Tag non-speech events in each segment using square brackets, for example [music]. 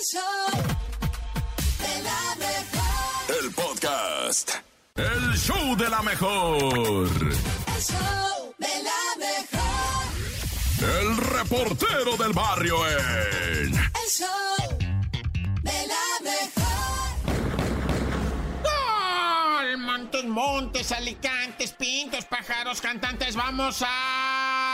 El show de la mejor. El podcast. El show de la mejor. El show de la mejor. El reportero del barrio en. El show de la mejor. ¡Gol! Montes, montes, alicantes, pintos, pájaros, cantantes. Vamos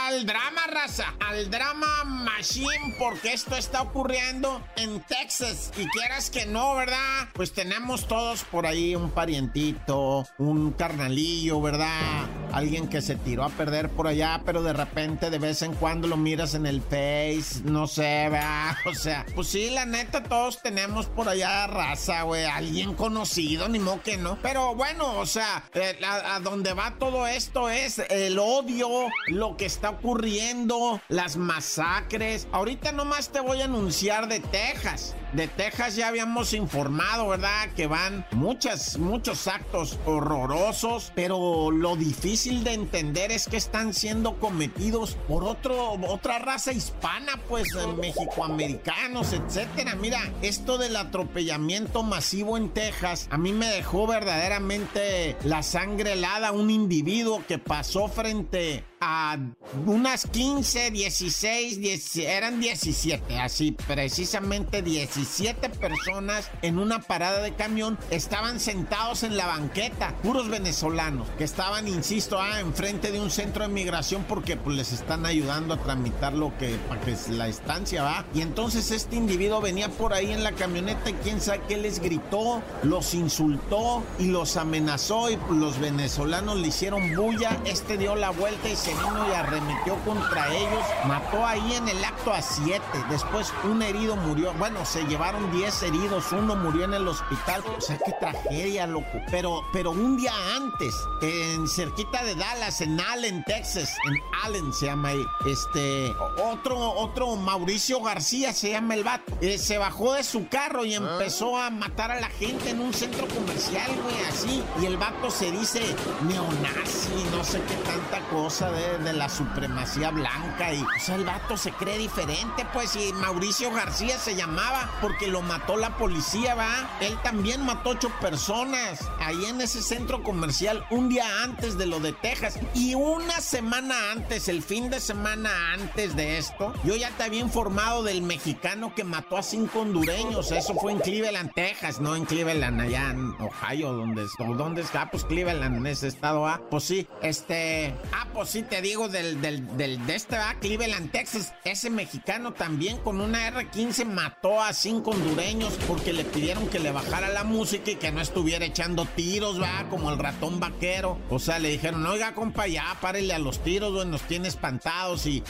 al drama, raza. Al drama machine, porque esto está ocurriendo en Texas. Y quieras que no, ¿verdad? Pues tenemos todos por ahí un parientito, un carnalillo, ¿verdad? Alguien que se tiró a perder por allá, pero de repente de vez en cuando lo miras en el Face, no sé, ¿verdad? [laughs] O sea, pues sí, la neta, todos tenemos por allá raza, güey. Alguien conocido, ni modo que no. Pero bueno, o sea, eh, a, donde va todo esto es el odio, lo que está ocurriendo, las masacres. Ahorita nomás te voy a anunciar de Texas. De Texas ya habíamos informado, ¿verdad? Que van muchas, muchos actos horrorosos, pero lo difícil de entender es que están siendo cometidos por otro, otra raza hispana, pues eh, mexicoamericanos, etcétera. Mira, esto del atropellamiento masivo en Texas a mí me dejó verdaderamente la sangre helada. Un individuo que pasó frente a unas 15, 16, 10, eran 17, así precisamente 17 personas en una parada de camión estaban sentados en la banqueta, puros venezolanos, que estaban, insisto, ah, enfrente de un centro de migración porque pues, les están ayudando a tramitar lo que, para que la estancia va. Y entonces este individuo venía por ahí en la camioneta y quién sabe qué les gritó, los insultó y los amenazó y los venezolanos le hicieron bulla, este dio la vuelta y vino y arremetió contra ellos, mató ahí en el acto a siete, después un herido murió, bueno, se llevaron diez heridos, uno murió en el hospital, o sea, qué tragedia, loco, pero, pero un día antes, en cerquita de Dallas, en Allen, Texas, en Allen se llama ahí, este, otro, otro Mauricio García se llama el vato, eh, se bajó de su carro y empezó a matar a la gente en un centro comercial, güey, así, y el vato se dice neonazi, no sé qué tanta cosa de, la supremacía blanca y o sea, el vato se cree diferente, pues y Mauricio García se llamaba porque lo mató la policía, va. Él también mató ocho personas ahí en ese centro comercial un día antes de lo de Texas y una semana antes, el fin de semana antes de esto, yo ya te había informado del mexicano que mató a cinco hondureños. Eso fue en Cleveland, Texas, no en Cleveland, allá en Ohio, donde, donde está, pues Cleveland, en ese estado, ah, pues sí, este, ah, pues sí te digo del, del, del de este, ah, Cleveland, Texas, ese mexicano también con una R15 mató a cinco hondureños porque le pidieron que le bajara la música y que no estuviera echando tiros, va, como el ratón vaquero. O sea, le dijeron, oiga, compa, ya párele a los tiros, güey, nos tiene espantados y,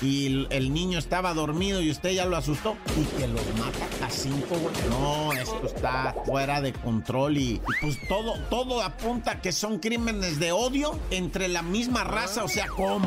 el niño estaba dormido y usted ya lo asustó y que los mata a cinco, güey. No, esto está fuera de control y, y pues todo, todo apunta que son crímenes de odio entre la misma raza, o sea, ¿cómo?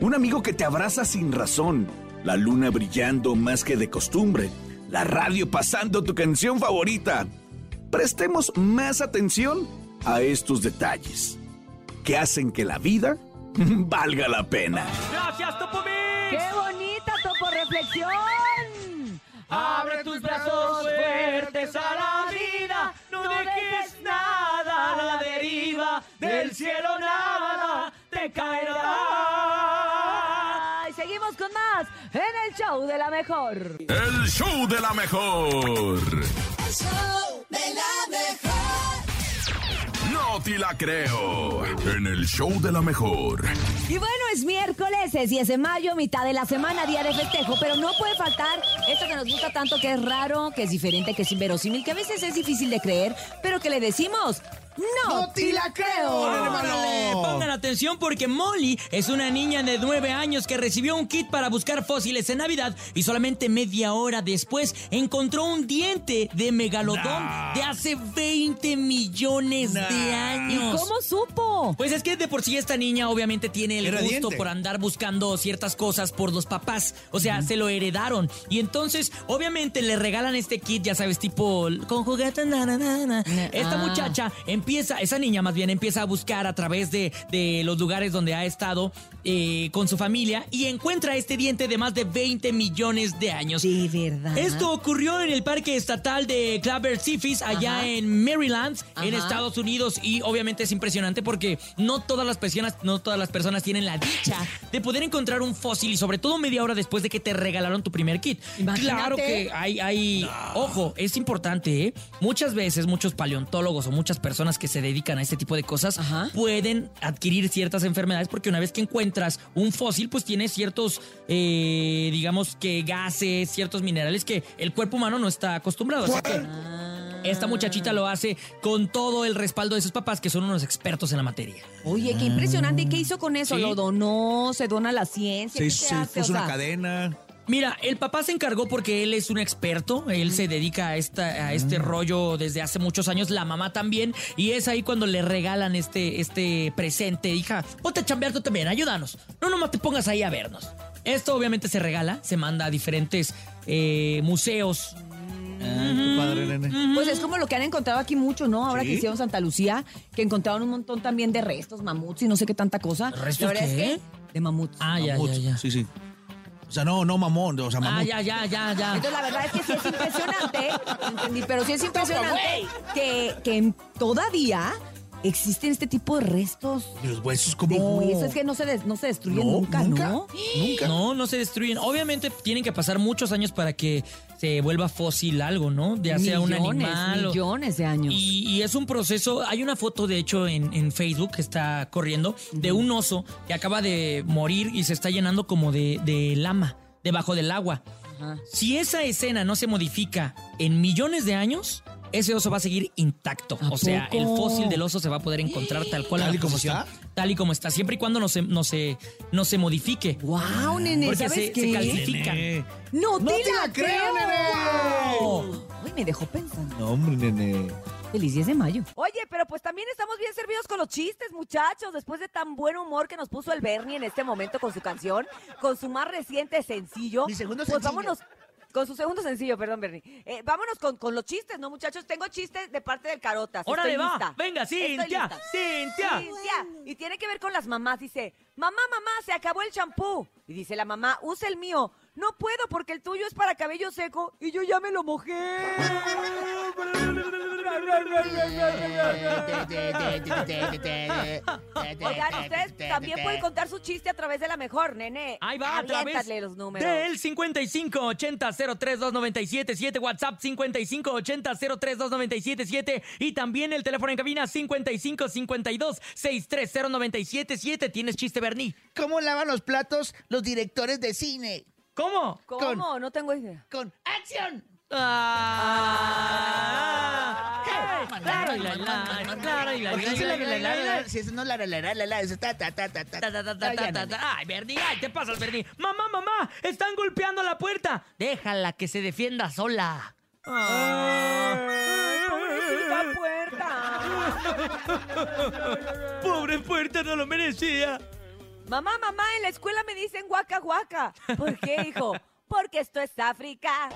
Un amigo que te abraza sin razón. La luna brillando más que de costumbre. La radio pasando tu canción favorita. Prestemos más atención a estos detalles que hacen que la vida [laughs] valga la pena. Gracias, Topomix. ¡Qué bonita topo reflexión! Abre tus brazos fuertes a la el show de la mejor. El show de la mejor. El show de la mejor. No te la creo. En el show de la mejor. Y bueno, es miércoles. miércoles, es 10 de mayo, mitad de la semana, día de festejo, pero no puede faltar esto que nos gusta tanto, que es raro, que es diferente, que es inverosímil, que a veces es difícil de creer, pero que le decimos, no, te la creo. Órale, Pongan atención porque Molly es una niña de 9 años que recibió un kit para buscar fósiles en Navidad y solamente media hora después encontró un diente de megalodón de hace 20 millones de años. ¿Cómo supo? Pues es que de por sí esta niña obviamente tiene el Era gusto diente. por andar buscando ciertas cosas por los papás. O sea, se lo heredaron. Y entonces, obviamente, le regalan este kit, ya sabes, tipo con juguetes. na, na, na, na. Esta Ah. muchacha empieza, esa niña más bien empieza a buscar a través de, de los lugares donde ha estado eh, con su familia y encuentra este diente de más de 20 millones de años. De verdad. Esto ocurrió en el Parque Estatal de Claver Seafis, allá Ajá. en Maryland, en. Estados Unidos. Y obviamente es impresionante porque no todas las personas, no todas las personas tienen la dicha [laughs] de poder encontrar un fósil y sobre todo media hora después de que te regalaron tu primer kit. Imagínate. Claro que hay, hay, ojo, es importante, ¿eh? Muchas veces muchos paleontólogos o muchas personas que se dedican a este tipo de cosas Ajá. pueden adquirir ciertas enfermedades porque una vez que encuentras un fósil, pues tiene ciertos, eh, digamos que gases, ciertos minerales que el cuerpo humano no está acostumbrado. Así que esta muchachita lo hace con todo el respaldo de sus papás, que son unos expertos en la materia. Oye, qué impresionante. ¿Y qué hizo con eso? Sí. ¿Lo donó? ¿Se dona a la ciencia? Se, ¿Qué se se hace? puso O una cadena. Mira, el papá se encargó porque él es un experto, él se dedica a, esta, a este rollo desde hace muchos años, la mamá también, y es ahí cuando le regalan este, este presente, hija, ponte a chambear tú también, ayúdanos, no nomás te pongas ahí a vernos. Esto obviamente se regala, se manda a diferentes eh, museos. Ah, qué padre, nene. Pues es como lo que han encontrado aquí mucho, ¿no? Ahora Sí. que hicieron Santa Lucía, que encontraron un montón también de restos, mamuts y no sé qué tanta cosa. ¿Restos es que de mamuts. Ah, ya, ya, ya. Sí, sí. O sea, no, no mamón, o sea, Ah, mamut. ya, ya, ya, ya. Entonces la verdad es que sí es impresionante, entendí, pero sí es impresionante que, que todavía existen este tipo de restos los huesos de como... huesos. Es que no se, des- no se destruyen No, nunca, nunca. ¿no? Nunca. No, no se destruyen. Obviamente tienen que pasar muchos años para que se vuelva fósil algo, ¿no? Ya sea un millones, animal. o- millones de años. Y, y es un proceso, hay una foto de hecho en, en Facebook que está corriendo de un oso que acaba de morir y se está llenando como de, de lama debajo del agua. Ajá. Si esa escena no se modifica en millones de años, ese oso va a seguir intacto. ¿A O sea, el poco? fósil del oso se va a poder encontrar tal cual ¿Tal y como está? Tal y como está, siempre y cuando no se, no se, no se modifique. ¡Wow, nene! Porque ¿Sabes se, qué? se calcifican. Nene. ¡No, ¡No te, te la, la creo, creo! nene! Wow. Ay, me dejó pensando. No, hombre, nene. Feliz 10 de mayo. Oye, pero pues también estamos bien servidos con los chistes, muchachos. Después de tan buen humor que nos puso el Bernie en este momento con su canción, con su más reciente sencillo. Mi segundo pues sencillo. vámonos. Con su segundo sencillo, perdón, Bernie. Eh, vámonos con, con los chistes, ¿no, muchachos? Tengo chistes de parte del Carotas. ¡Órale, Estoy va! lista. Venga, Cintia. Cintia. Cintia. Y tiene que ver con las mamás. Dice, mamá, mamá, se acabó el champú. Y dice la mamá, usa el mío. No puedo porque el tuyo es para cabello seco y yo ya me lo mojé. Oigan, ustedes también pueden contar su chiste a través de la mejor, nene. Ahí va, a través los números. del 5580-032977, WhatsApp 5580-032977 y también el teléfono en cabina 5552-630977. ¿Tienes chiste, Bernie? ¿Cómo lavan los platos los directores de cine? ¿Cómo? ¿Cómo? No tengo idea. Con acción. Ah. Hey, claro, y la, la, claro, y la, Porque la, dice la, la, la, la, la, Si eso no la, la, la, la, la, la, eso ta, ta, ta, ta, ta. Ta, ta, ta, ta. Ay, Bernie, ay, te pasas, Bernie. Mamá, mamá, están golpeando la puerta. Déjala que se defienda sola. Ay, pobrecita puerta. [laughs] Pobre puerta, no lo merecía. Mamá, mamá, en la escuela me dicen guaca, guaca. ¿Por qué, hijo? Porque esto es África.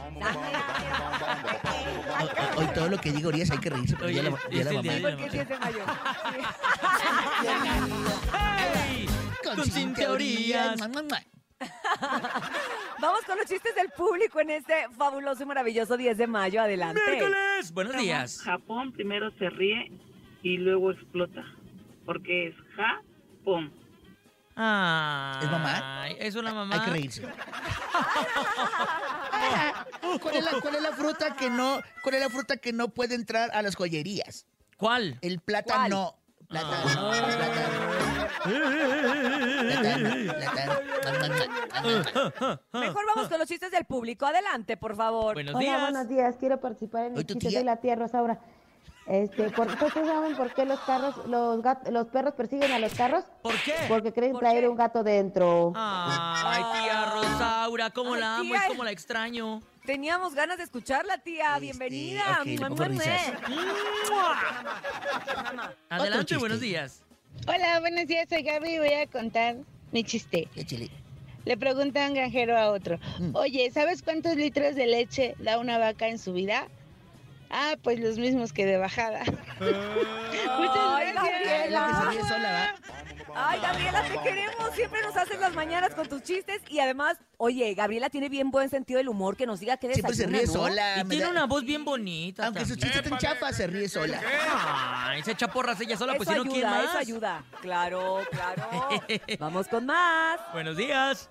Hoy, todo lo que digo Urias hay que reírse porque Oye, ya la, ya es la el mamá. día de- Porque es 10 de mayo. ¡Hey! Con, sin teorías. Mua, mua, mua. Vamos con los chistes del público en este fabuloso y maravilloso 10 de mayo. Adelante. Miércoles. Buenos días. Japón primero se ríe y luego explota. Porque es Japón. Ah, ¿Es mamá? Es una mamá. Hay que reírse. [laughs] ¿Cuál es, la, cuál es la fruta que no, cuál es la fruta que no puede entrar a las joyerías? ¿Cuál? El plátano. Plátano. Ah. plátano. Mejor vamos con los chistes del público. Adelante, por favor. Buenos Hola, días. buenos días. Quiero participar en el chiste. tía. Soy la tía Rosaura. Este, ¿por ¿ustedes saben por qué los carros, los gat- los perros persiguen a los carros? ¿Por qué? Porque creen ¿Por traer qué? un gato dentro. Ay, tía Rosaura, cómo Ay, la amo tía. y cómo la extraño. Teníamos ganas de escucharla, tía. Este, Bienvenida. ok, le Mua, pongo mua, risas. mua. Adelante, buenos días. Hola, buenos días, soy Gaby y voy a contar mi chiste. Échale. Le pregunta un granjero a otro, Mm. oye, ¿sabes cuántos litros de leche da una vaca en su vida? Ah, pues los mismos que de bajada. [laughs] Muchas Ay, gracias. Gabriela. ríe sola, ¿va? Ay, Gabriela, te queremos. Siempre nos haces las mañanas con tus chistes. Y además, oye, Gabriela tiene bien buen sentido del humor. Que nos diga que Siempre se ríe ¿no? sola. Y me tiene da- una voz bien bonita. Aunque sus también. chistes están chafas, se ríe sola. Ay, se echa porras ella sola, pues si no, ¿quién ayuda, más? eso ayuda. Claro, claro. [laughs] Vamos con más. Buenos días.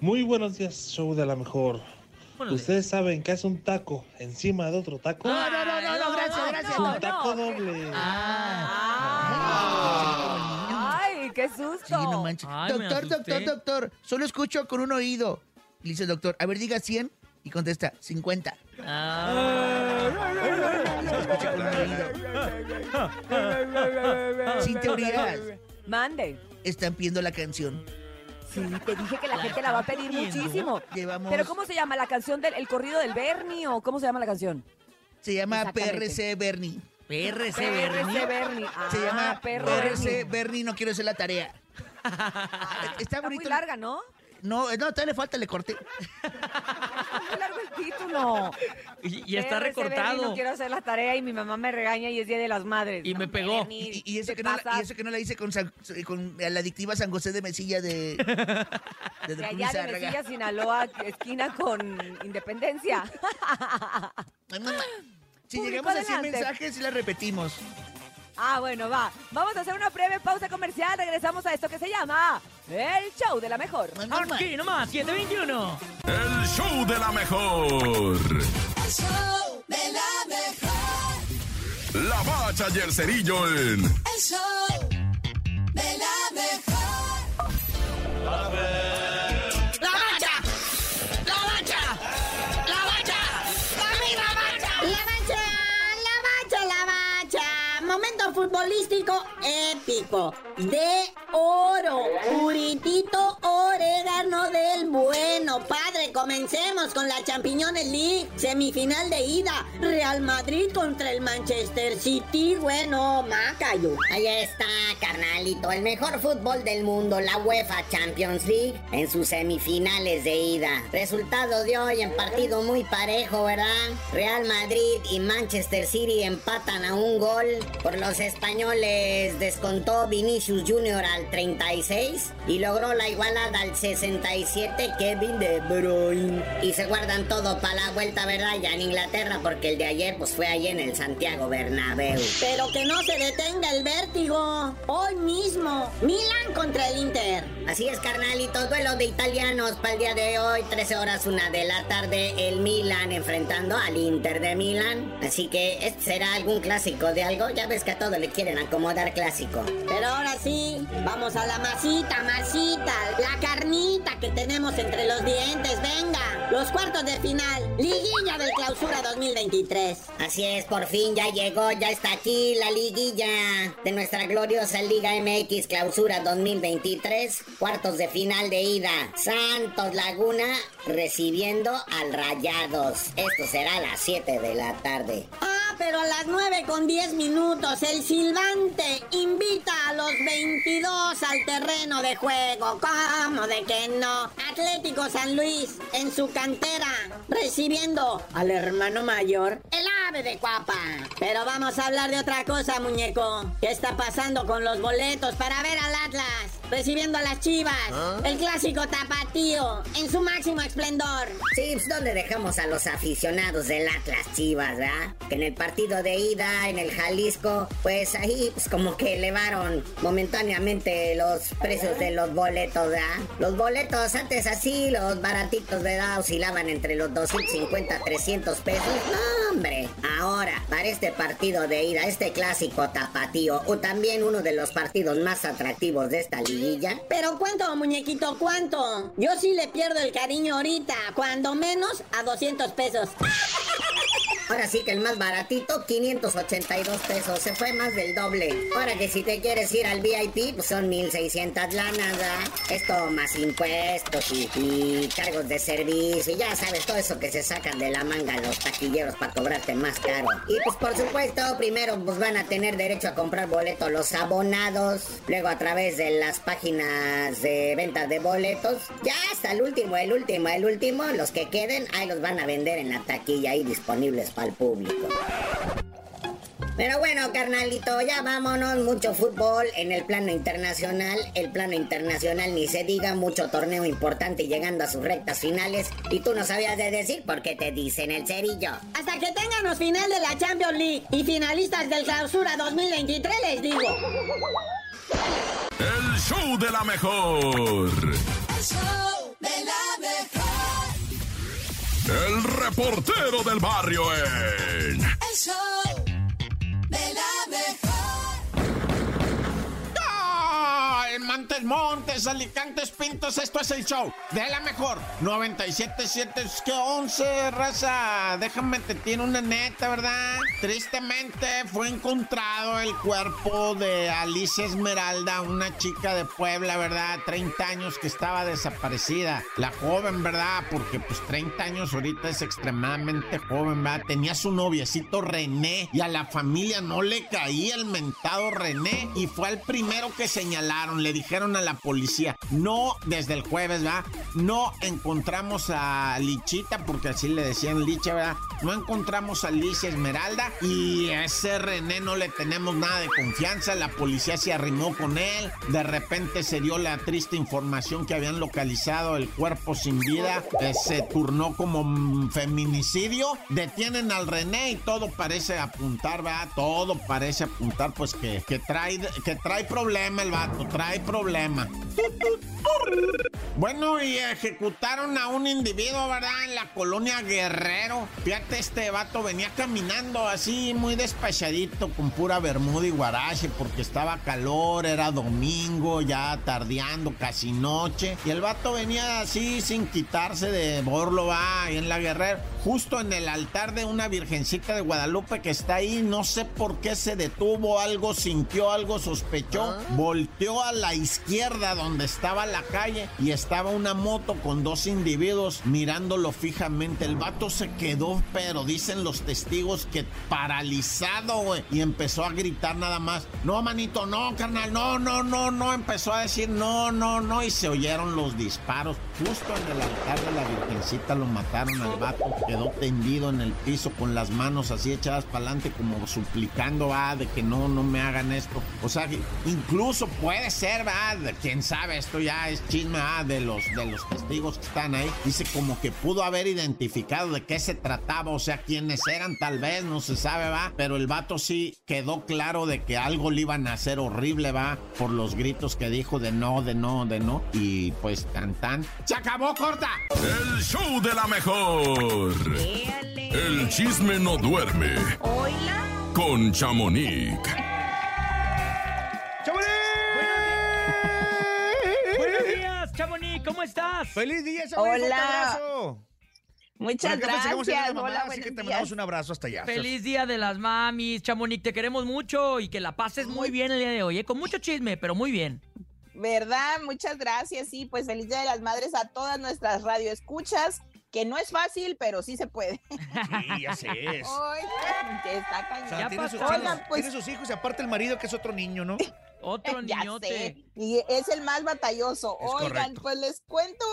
Muy buenos días, show de la mejor. ¿Ustedes saben qué es un taco encima de otro taco? No, no, no, no, no, gracias, gracias. no, un taco doble. Ah. Ay, qué susto. Sí, no manches. Ay, me doctor, doctor, doctor, solo escucho con un oído. Le dice el doctor, a ver, diga 100. Y contesta, 50. Ah. Sin teorías. Mande. Están pidiendo la canción. Sí, te dije que la, gente la va a pedir muchísimo. Llevamos- Pero ¿cómo se llama la canción del el corrido del Bernie o cómo se llama la canción? Se llama. PRC Bernie. PRC Bernie. PRC Bernie. Ah, Se llama PRC Bernie. Bernie, no quiero hacer la tarea. Está Está muy bonito. larga, ¿no? No, no, todavía le falta, le corté. Está muy largo título. Y, y está recortado. No quiero hacer la tarea y mi mamá me regaña y es Día de las Madres. Y me Hombre, pegó. Y, y eso ¿qué que no, la- y eso que no la hice con, San- con la adictiva San José de Mesilla de, de, De Don allá de. Mesilla, Sinaloa, esquina con Independencia. Si Público, llegamos a 100 adelante. mensajes, y la repetimos. Ah, bueno, va. Vamos a hacer una breve pausa comercial. Regresamos a esto que se llama El Show de la Mejor. Aquí nomás, 721. El show de la mejor. El show de la mejor. La bacha y el cerillo en El show de la mejor. ¡La bacha! していこう。De oro. Puritito orégano del bueno. Padre, comencemos con la Champiñones League. Semifinal de ida. Real Madrid contra el Manchester City. Bueno, Macayo. Ahí está, carnalito, el mejor fútbol del mundo, la UEFA Champions League, en sus semifinales de ida. Resultado de hoy en partido muy parejo, ¿verdad? Real Madrid y Manchester City empatan a un gol. Por los españoles descontó Vinicius Jr. al 36 y logró la igualada al 67 Kevin De Bruyne. Y se guardan todo para la vuelta, ¿verdad? Ya en Inglaterra, porque el de ayer pues fue ahí en el Santiago Bernabéu. Pero que no se detenga el vértigo. Hoy mismo. Milan contra el Inter. Así es, carnalito, duelo de italianos para el día de hoy, 13 horas, una de la tarde, el Milan enfrentando al Inter de Milan. Así que este será algún clásico de algo, ya ves que a todos le quieren acomodar clásico. Pero ahora sí, vamos a la masita, masita, la carnita que tenemos entre los dientes, venga. Los cuartos de final, liguilla del clausura 2023. Así es, por fin ya llegó, ya está aquí la liguilla de nuestra gloriosa Liga MX Clausura 2023, cuartos de final de ida. Santos Laguna recibiendo al Rayados. Esto será a las 7 de la tarde. Ah, pero a las 9 con 10 minutos, el silbante invita a los 22 al terreno de juego. ¿Cómo de que no? Atlético San Luis en su cantera, recibiendo al hermano mayor, el ave de Cuapa. Pero vamos a hablar de otra cosa, muñeco. ¿Qué está pasando con los boletos para ver al Atlas? Recibiendo a las chivas. El clásico tapatío en su máximo esplendor. Sí, pues ¿dónde dejamos a los aficionados del Atlas Chivas, verdad? Que en el partido de ida, en el Jalisco, pues ahí pues como que elevaron momentáneamente los precios de los boletos, ¿verdad? Los boletos antes así, los baratitos, ¿verdad? Oscilaban entre los 250, 300 pesos. Hombre. Ahora, para este partido de ida, este clásico tapatío, o también uno de los partidos más atractivos de esta liguilla. Pero ¿cuánto, muñequito? ¿Cuánto? Yo sí le pierdo el cariño ahorita, cuando menos a 200 pesos. [laughs] Ahora sí que el más baratito, 582 pesos. Se fue más del doble. Ahora que si te quieres ir al VIP, pues son 1600 lanas. Esto más impuestos y, y cargos de servicio. Y ya sabes, todo eso que se sacan de la manga los taquilleros para cobrarte más caro. Y pues por supuesto, primero pues van a tener derecho a comprar boletos los abonados. Luego a través de las páginas de ventas de boletos. Ya hasta el último, el último, el último. Los que queden, ahí los van a vender en la taquilla ahí disponibles para el público. Pero bueno, carnalito, ya vámonos. Mucho fútbol en el plano internacional. El plano internacional ni se diga, mucho torneo importante llegando a sus rectas finales. Y tú no sabías de decir por qué te dicen el cerillo. Hasta que tengan los final de la Champions League y finalistas del Clausura 2023, les digo. El show de la mejor. El show de la mejor. El reportero del barrio en. El show de la mejor. Montes, Montes, Alicantes, Pintos, esto es el show de la mejor. 97.7, es que 11, raza. Déjame te tiene una neta, ¿verdad? Tristemente fue encontrado el cuerpo de Alicia Esmeralda, una chica de Puebla, ¿verdad? 30 años que estaba desaparecida. La joven, ¿verdad? Porque pues 30 años ahorita es extremadamente joven, ¿verdad? Tenía su noviecito René y a la familia no le caía el mentado René y fue el primero que señalaron. Le dijeron a la policía, no desde el jueves, ¿verdad? No encontramos a Lichita, porque así le decían Licha, ¿verdad? No encontramos a Alicia Esmeralda y a ese René no le tenemos nada de confianza. La policía se arrimó con él. De repente se dio la triste información que habían localizado el cuerpo sin vida. Eh, se turnó como feminicidio. Detienen al René y todo parece apuntar, ¿verdad? Todo parece apuntar, pues que, que trae, que trae problema el vato, trae problema. Bueno, y ejecutaron a un individuo, ¿verdad? En la colonia Guerrero. Fíjate, este vato venía caminando así muy despachadito, con pura bermuda y guarache, porque estaba calor, era domingo, ya tardeando, casi noche. Y el vato venía así sin quitarse de borlo, va, ahí en la Guerrero. Justo en el altar de una virgencita de Guadalupe que está ahí, no sé por qué se detuvo, algo sintió, algo sospechó. Volteó a la izquierda donde estaba la calle y estaba una moto con dos individuos mirándolo fijamente. El vato se quedó, pero dicen los testigos que paralizado, güey. Y empezó a gritar nada más. No, manito, no, carnal, no, no, no, no. Empezó a decir no, no, no. Y se oyeron los disparos. Justo en el altar de la Virgencita lo mataron al vato. Quedó tendido en el piso con las manos así echadas para adelante, como suplicando, ah, de que no, no me hagan esto. O sea, incluso puede ser, va, quién sabe, esto ya es chisme, ah, de los, de los testigos que están ahí. Dice como que pudo haber identificado de qué se trataba, o sea, quiénes eran, tal vez, no se sabe, va. Pero el vato sí quedó claro de que algo le iban a hacer horrible, va, por los gritos que dijo de no, de no, de no. Y pues tan tan. ¡Se acabó, corta! El show de la mejor. El chisme no duerme. Con Chamonix. Buenos días, Chamonix, ¿cómo estás? ¡Feliz día, Chamonix! ¡Fuerte Hola. abrazo! Muchas la gracias. mamá, Hola, así que te días. mandamos un abrazo hasta allá. Feliz día de las mamis, Chamonix, te queremos mucho y que la pases muy bien el día de hoy, ¿eh? con mucho chisme, pero muy bien. ¿Verdad? Muchas gracias. Sí, pues feliz Día de las Madres a todas nuestras radioescuchas, que no es fácil, pero sí se puede. Sí, ya sé. [laughs] es. Que está cañón. O sea, Ya tiene, sus, Oigan, pues- tiene sus hijos y aparte el marido que es otro niño, ¿no? [laughs] Otro Ya niñote. sé. Y es el más batalloso. Es Oigan, correcto. pues les cuento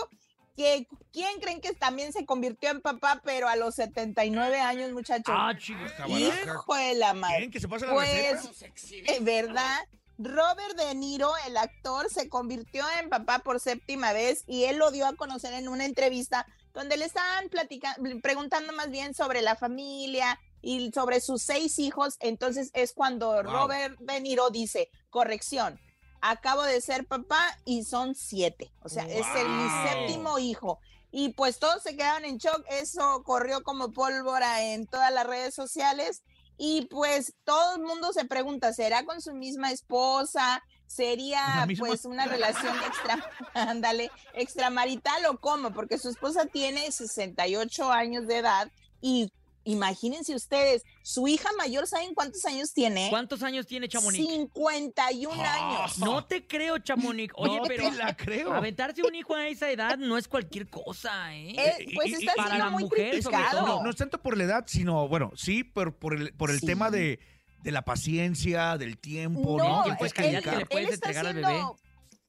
que ¿quién creen que también se convirtió en papá, pero a los 79 años, muchachos? Ah, chicos. Hijo de la madre. ¿Quién? ¿Que se pasa la Pues, receta? es verdad. Robert De Niro, el actor, se convirtió en papá por séptima vez y él lo dio a conocer en una entrevista donde le estaban platicando, preguntando más bien sobre la familia y sobre sus seis hijos. Entonces es cuando Wow. Robert De Niro dice, corrección, acabo de ser papá y son siete. O sea, es el mi séptimo hijo. y pues todos se quedaron en shock. Eso corrió como pólvora en todas las redes sociales y pues todo el mundo se pregunta, ¿será con su misma esposa? ¿Sería pues una relación extra, [laughs] ándale, extramarital o cómo? Porque su esposa tiene 68 años de edad y imagínense ustedes, su hija mayor, ¿saben cuántos años tiene? ¿Cuántos años tiene Chamonix? 51 años. No te creo, Chamonix. Oye, No pero te la creo. aventarse un hijo a esa edad no es cualquier cosa, ¿eh? Eh, pues y- está siendo muy mujer, criticado. No, no es tanto por la edad, sino, bueno, sí, pero por el, por el Sí. tema de, de la paciencia, del tiempo, ¿no? No, tiempo es él, que le puedes él está entregar al siendo- bebé.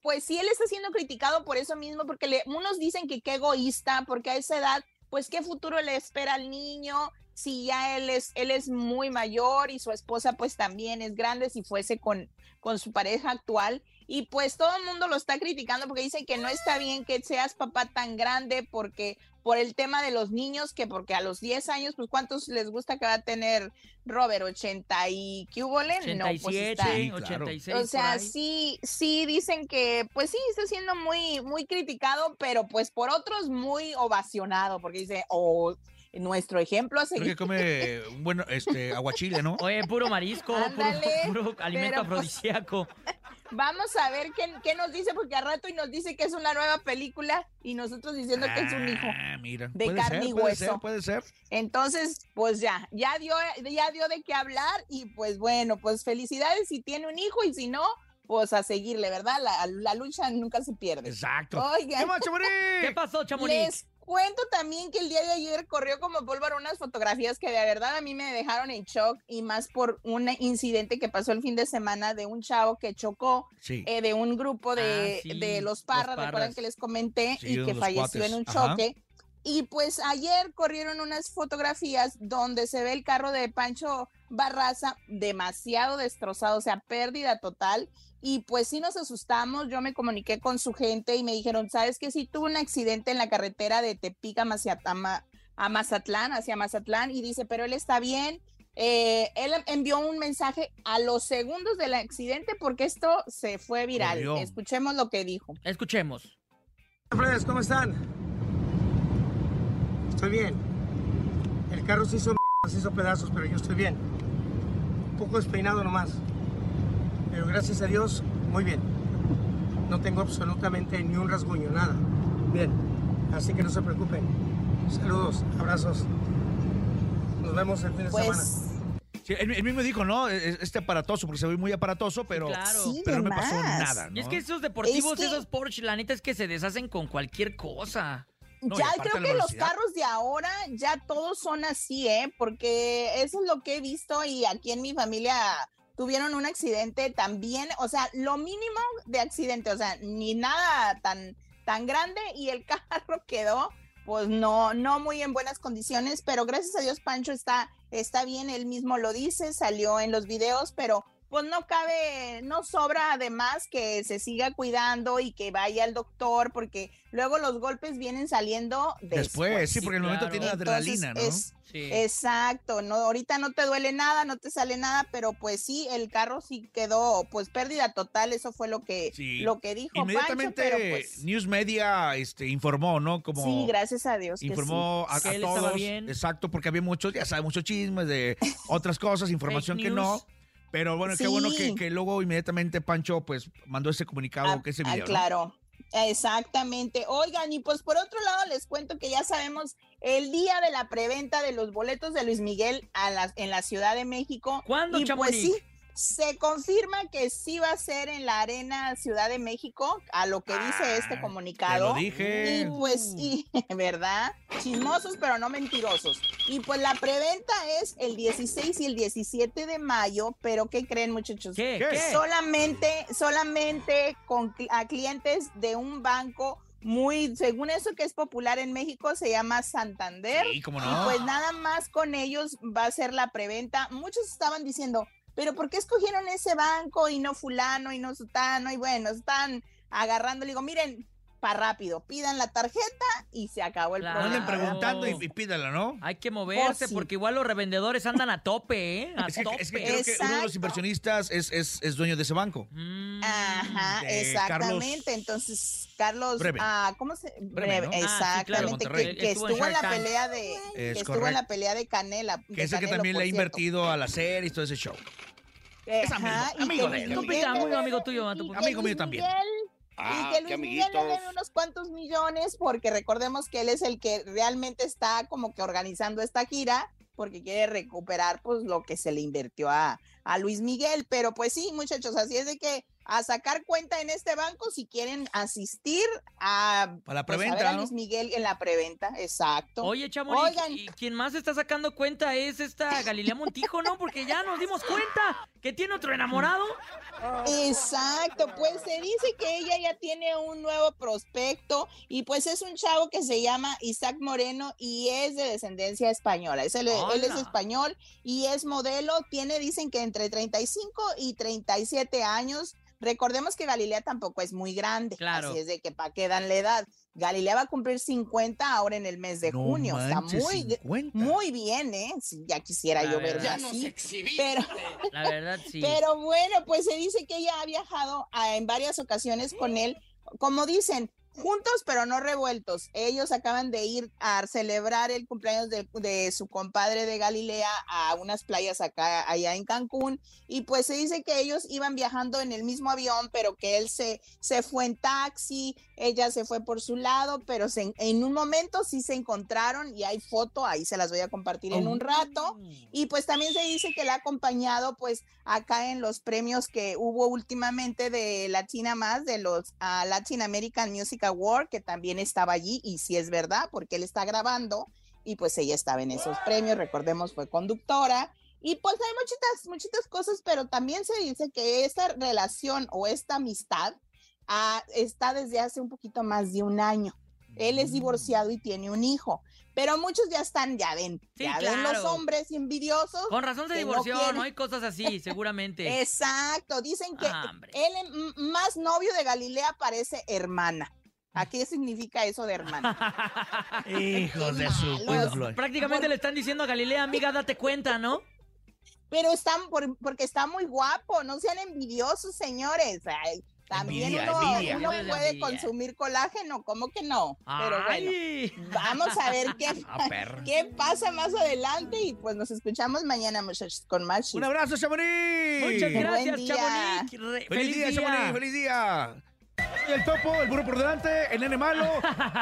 Pues sí, él está siendo criticado por eso mismo, porque le, unos dicen que qué egoísta, porque a esa edad, pues qué futuro le espera al niño, si ya él es, él es muy mayor y su esposa pues también es grande, si fuese con, con su pareja actual. Y pues todo el mundo lo está criticando porque dicen que no está bien que seas papá tan grande porque por el tema de los niños, que porque a los 10 años, pues ¿cuántos les gusta que va a tener Robert? ¿80 y qué hubo? No, pues 87, está- Sí, claro. 86. o sea, sí, sí dicen que, pues sí, está siendo muy, muy criticado, pero pues por otros muy ovacionado, porque dice, o nuestro ejemplo a Creo seguir. que come un buen este, aguachile, ¿no? Oye, puro marisco, puro, Ándale, [laughs] puro alimento pues, afrodisíaco. Vamos a ver qué, qué nos dice, porque al rato y nos dice que es una nueva película y nosotros diciendo que es un hijo. Ah, mira. de puede carne ser, y puede hueso. ser, puede ser. Entonces, pues ya, ya dio, ya dio de qué hablar y pues bueno, pues felicidades si tiene un hijo y si no, pues a seguirle, ¿verdad? La, la lucha nunca se pierde. Exacto. Oigan. ¿Qué más, Chamonix? ¿Qué pasó, Chamonix? Les cuento también que el día de ayer corrió como pólvora unas fotografías que de verdad a mí me dejaron en shock y más por un incidente que pasó el fin de semana de un chavo que chocó Sí. eh, de un grupo de, Ah, sí, de los Parras, recuerdan que les comenté, Sí, y que falleció en un. Ajá. choque. Y pues ayer corrieron unas fotografías donde se ve el carro de Pancho Barraza demasiado destrozado, o sea, pérdida total. Y pues sí nos asustamos, yo me comuniqué con su gente y me dijeron, ¿sabes que Sí tuvo un accidente en la carretera de Tepic a, Mazatlán, hacia Mazatlán, y dice, pero él está bien. Eh, él envió un mensaje a los segundos del accidente porque esto se fue viral. Escuchemos lo que dijo. Escuchemos. ¿cómo están? Estoy bien. El carro se hizo, se hizo pedazos, pero yo estoy bien. Un poco despeinado nomás. Pero gracias a Dios, muy bien. No tengo absolutamente ni un rasguño, nada. Bien. Así que no se preocupen. Saludos, abrazos. Nos vemos el fin de semana. Pues Sí, él, él mismo dijo, ¿no? Es- Este aparatoso, porque se ve muy aparatoso, pero, claro. Sí, pero no me pasó nada, ¿no? Y es que esos deportivos, Es que- esos Porsche, la neta es que se deshacen con cualquier cosa. No, ya creo que los carros de ahora ya todos son así, ¿eh? Porque eso es lo que he visto y aquí en mi familia tuvieron un accidente también, o sea, lo mínimo de accidente, o sea, ni nada tan, tan grande y el [laughs] carro quedó pues no, no muy en buenas condiciones, pero gracias a Dios Pancho está, está bien, él mismo lo dice, salió en los videos, pero pues no cabe, no sobra además que se siga cuidando y que vaya al doctor, porque luego los golpes vienen saliendo después. Después, sí, porque en el momento claro. tiene adrenalina, ¿no? es- Sí. Exacto, no, ahorita no te duele nada, no te sale nada, pero pues sí, el carro sí quedó, pues pérdida total, eso fue lo que, Sí. lo que dijo Inmediatamente Pancho, pero pues News Media este, informó, ¿no? Como sí, gracias a Dios. que informó a, todos. bien. Exacto, porque había muchos, ya sabes, muchos chismes de otras cosas, información que no. Pero bueno, qué bueno que, que luego inmediatamente Pancho pues mandó ese comunicado, Ah, que ese ah, video. ¿no? claro, exactamente. Oigan, y pues por otro lado les cuento que ya sabemos el día de la preventa de los boletos de Luis Miguel a la- en la Ciudad de México. ¿Cuándo, y pues sí, se confirma que sí va a ser en la Arena Ciudad de México, a lo que dice este Ah, comunicado. te lo dije. Y pues sí, [laughs] ¿verdad? Chismosos, pero no mentirosos. Y pues la preventa es el 16 y el 17 de mayo, pero ¿qué creen muchachos? ¿Qué? ¿Qué? Solamente, solamente con a clientes de un banco muy, según eso que es popular en México, se llama Santander. Sí, cómo Y no. pues nada más con ellos va a ser la preventa. Muchos estaban diciendo, pero ¿por qué escogieron ese banco y no fulano y no sutano? Y bueno, están agarrando. Le digo, miren, para rápido. Pidan la tarjeta y se acabó el Claro. problema. Anden preguntando y, y pídala, ¿no? Hay que moverse Pues sí. porque igual los revendedores andan a tope, ¿eh? A Es que, tope. es que creo que uno de los inversionistas es, es, es dueño de ese banco. Mm. Ajá, de exactamente. Carlos Entonces, Carlos, Breve. ah, ¿cómo se? Breve, ¿no? Ah, sí, Exactamente, claro, que, que Estuvo estuvo, en en la pelea de, Es que estuvo correcto. en la pelea de Canela. Que de es el que Canelo, también le ha invertido a la serie y todo ese show. Es amigo, amigo de él. Compita, muy amigo tuyo, Amigo mío también. Miguel- Ah, y que Luis Miguel le amiguitos. unos cuantos millones porque recordemos que él es el que realmente está como que organizando esta gira porque quiere recuperar pues lo que se le invirtió a, a Luis Miguel. Pero pues sí, muchachos, así es de que a sacar cuenta en este banco si quieren asistir a, Para la pues, a ver preventa, a. Luis Miguel en la preventa. Exacto. Oye, Chamonix, Oigan. y quien más está sacando cuenta es esta Galilea Montijo, ¿no? Porque ya nos dimos cuenta que tiene otro enamorado. Exacto, pues se dice que ella ya tiene un nuevo prospecto y pues es un chavo que se llama Isaac Moreno y es de descendencia española. Es el- él es español y es modelo, tiene dicen que entre 35 y 37 años. Recordemos que Galilea tampoco es muy grande, Claro. así es de que para qué dan la edad. Galilea va a cumplir 50 ahora en el mes de No junio. manches, Está muy, 50. muy bien, ¿eh? Ya quisiera La yo verla verdad. así. Pero, [laughs] La verdad, sí. pero bueno, pues se dice que ella ha viajado a- en varias ocasiones con él, como dicen, juntos pero no revueltos. Ellos acaban de ir a celebrar el cumpleaños de, de su compadre de Galilea a unas playas acá, allá en Cancún, y pues se dice que ellos iban viajando en el mismo avión, pero que él se, se fue en taxi, ella se fue por su lado, pero se- en un momento sí se encontraron y hay foto, ahí se las voy a compartir en un rato. Y pues también se dice que la ha acompañado pues acá en los premios que hubo últimamente de Latina Más, de los ah, Latin American Music Award, que también estaba allí y sí es verdad, porque él está grabando y pues ella estaba en esos premios, recordemos fue conductora. Y pues hay muchitas, muchitas cosas, pero también se dice que esta relación o esta amistad ah, está desde hace un poquito más de un año. Él es divorciado y tiene un hijo, pero muchos ya están, ya ven, Sí, ya ven los claro. hombres envidiosos. Con razón se no divorció, ¿no? quieren- Hay cosas así, [laughs] seguramente. Exacto, dicen que Ah, él más novio de Galilea parece hermana. ¿A qué significa eso de hermana? [laughs] Hijos de su. Prácticamente le están diciendo a Galilea, amiga, date cuenta, ¿no? Pero están por- porque está muy guapo, no sean envidiosos, señores. Ay, también Envidia, uno, envidia. uno Envidia. puede consumir colágeno, ¿cómo que no? Pero bueno, Ay. vamos a ver qué, [laughs] Ah, [laughs] qué pasa más adelante y pues nos escuchamos mañana, muchachos, con más Un abrazo, Chamonix. Muchas gracias, día. Chamonix. Re- Feliz, día, Chamonix. Feliz día. Y el topo, el burro por delante, el nene malo.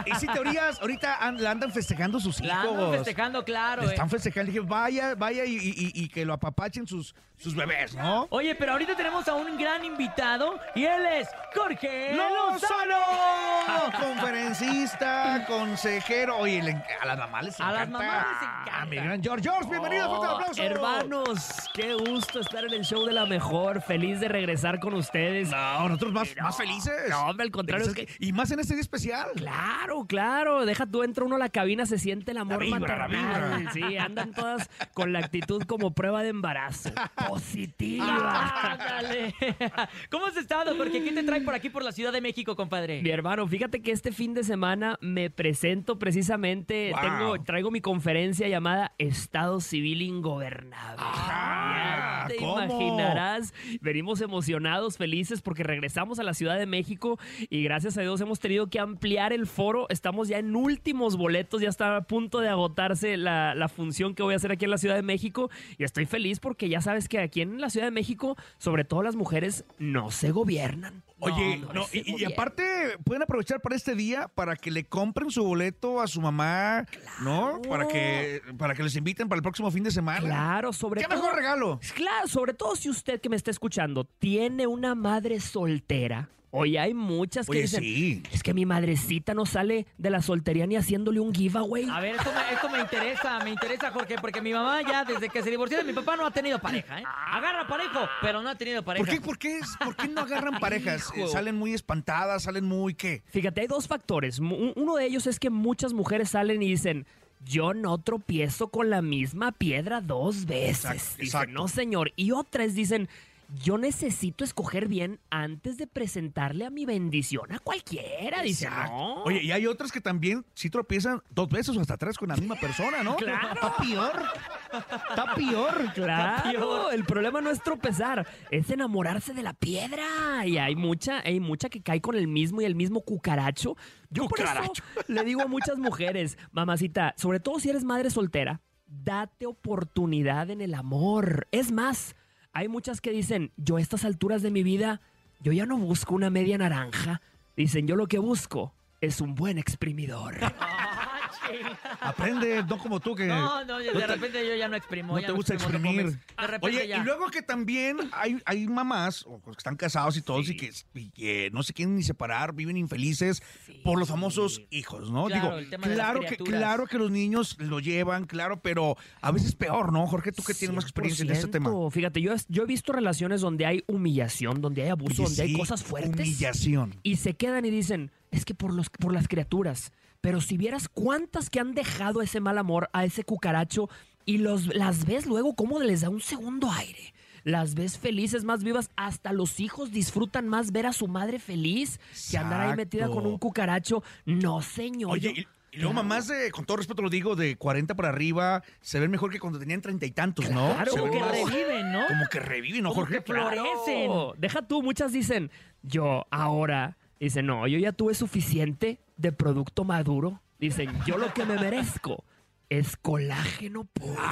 Y sin teorías, ahorita an- la andan festejando sus hijos. La andan festejando, claro. Le eh. están festejando. Dije, vaya, vaya y, y- y que lo apapachen sus, sus bebés, ¿no? Oye, pero ahorita tenemos a un gran invitado y él es Jorge ¡Lozano! Lozano. [laughs] Conferencista, consejero. Oye, le- a las mamás les A encanta. las mamás les encanta. A mi gran George. George, bienvenido. fuerte Oh, aplauso. hermanos, qué gusto estar en el show de la mejor. Feliz de regresar con ustedes. No, nosotros más, más felices. No, hombre, al contrario, es que. Y más en este día especial. Claro, claro. Deja tú, entra uno a la cabina, se siente el amor La vibra, la maternal. Sí, andan todas con la actitud como prueba de embarazo. [laughs] Positiva. Ándale. [laughs] ¿Cómo has estado, Jorge? ¿Qué te trae por aquí, por la Ciudad de México, compadre? Mi hermano, fíjate que este fin de semana me presento precisamente, Wow. tengo, traigo mi conferencia llamada Estado Civil Ingobernable. Ah, ya te ¿cómo? imaginarás, venimos emocionados, felices porque regresamos a la Ciudad de México y gracias a Dios hemos tenido que ampliar el foro, estamos ya en últimos boletos, ya está a punto de agotarse la, la función que voy a hacer aquí en la Ciudad de México y estoy feliz porque ya sabes que aquí en la Ciudad de México, sobre todo las mujeres, no se gobiernan. Oye, No, no no, se y- aparte pueden aprovechar para este día para que le compren su boleto a su mamá, ¿no? Para que para que les inviten para el próximo fin de semana. Claro, sobre ¿Qué todo. mejor regalo? Claro, sobre todo si usted que me está escuchando tiene una madre soltera. Oye, hay muchas que Oye, dicen, sí. es que mi madrecita no sale de la soltería ni haciéndole un giveaway. A ver, esto me, esto me interesa, me interesa, Jorge, porque mi mamá ya desde que se divorció de mi papá no ha tenido pareja, ¿eh? Agarra parejo, pero no ha tenido pareja. ¿Por qué, por qué, es- por qué no agarran parejas? [laughs] Hijo. Eh, Salen muy espantadas, salen muy qué. Fíjate, hay dos factores. Uno de ellos es que muchas mujeres salen y dicen, yo no tropiezo con la misma piedra dos veces. Exacto, Dicen, exacto. no, señor. Y otras dicen, yo necesito escoger bien antes de presentarle a mi bendición a cualquiera. Dice, no. Oye, y hay otras que también sí tropiezan dos veces o hasta tres con la misma persona, ¿no? Claro. Está peor. Está peor. [laughs] Claro, el problema no es tropezar, es enamorarse de la piedra. Y hay mucha, hay mucha que cae con el mismo y el mismo cucaracho. Yo por eso [laughs] le digo a muchas mujeres, mamacita, sobre todo si eres madre soltera, date oportunidad en el amor. Es más, hay muchas que dicen, yo a estas alturas de mi vida, yo ya no busco una media naranja. Dicen, yo lo que busco es un buen exprimidor. [laughs] Aprende, no como tú que... No, no, de te- repente yo ya no exprimo. No ya te gusta exprimo exprimir. Comex. De repente Oye, ya. y luego que también hay, hay mamás o que están casados y todos y, que, y que no se quieren ni separar, viven infelices por los famosos hijos, ¿no? Claro, Digo, el tema de las claro que, claro que los niños lo llevan, claro, pero a veces peor, ¿no? Jorge, tú que tienes más experiencia en este tema. 100%. Fíjate, yo, yo he visto relaciones donde hay humillación, donde hay abuso, Oye, donde hay cosas fuertes. Humillación. Y se quedan y dicen, es que por, los, por las criaturas. Pero si vieras cuántas que han dejado ese mal amor a ese cucaracho y los, las ves luego cómo les da un segundo aire. Las ves felices, más vivas. Hasta los hijos disfrutan más ver a su madre feliz que andar ahí metida con un cucaracho. No, señor. Oye, yo- y, luego mamás de, con todo respeto lo digo, de 40 para arriba, se ven mejor que cuando tenían treinta y tantos, ¿no? Claro, Se como ven que más- reviven, ¿no? Como que reviven, ¿no, Jorge? Claro. Deja tú, muchas dicen, yo ahora, dicen, no, yo ya tuve suficiente de producto maduro. Dicen, yo lo que me merezco es colágeno puro.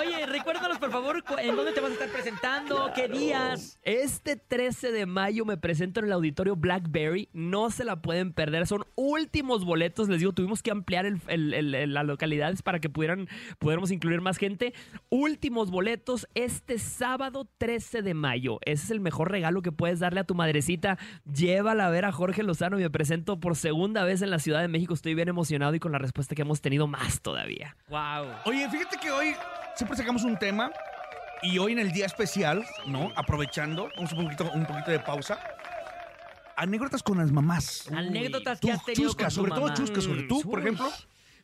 Oye, recuérdanos por favor en dónde te vas a estar presentando, qué días. Este 13 de mayo me presento en el auditorio Blackberry. No se la pueden perder. Son últimos boletos. Les digo, tuvimos que ampliar el- el- el- el- las localidades para que pudieran, pudiéramos incluir más gente. Últimos boletos este sábado 13 de mayo. Ese es el mejor regalo que puedes darle a tu madrecita. Llévala a ver a Jorge Lozano. Me presento por segunda vez en la Ciudad de México. Estoy bien emocionado y con la respuesta que hemos tenido más todavía. Wow. Oye, fíjate que hoy siempre sacamos un tema y hoy en el día especial, ¿no? Aprovechando, vamos un poquito, un poquito de pausa. Anécdotas con las mamás. Anécdotas que has tenido chusca, con tu sobre todo chusca, sobre tú, por Uy. ejemplo.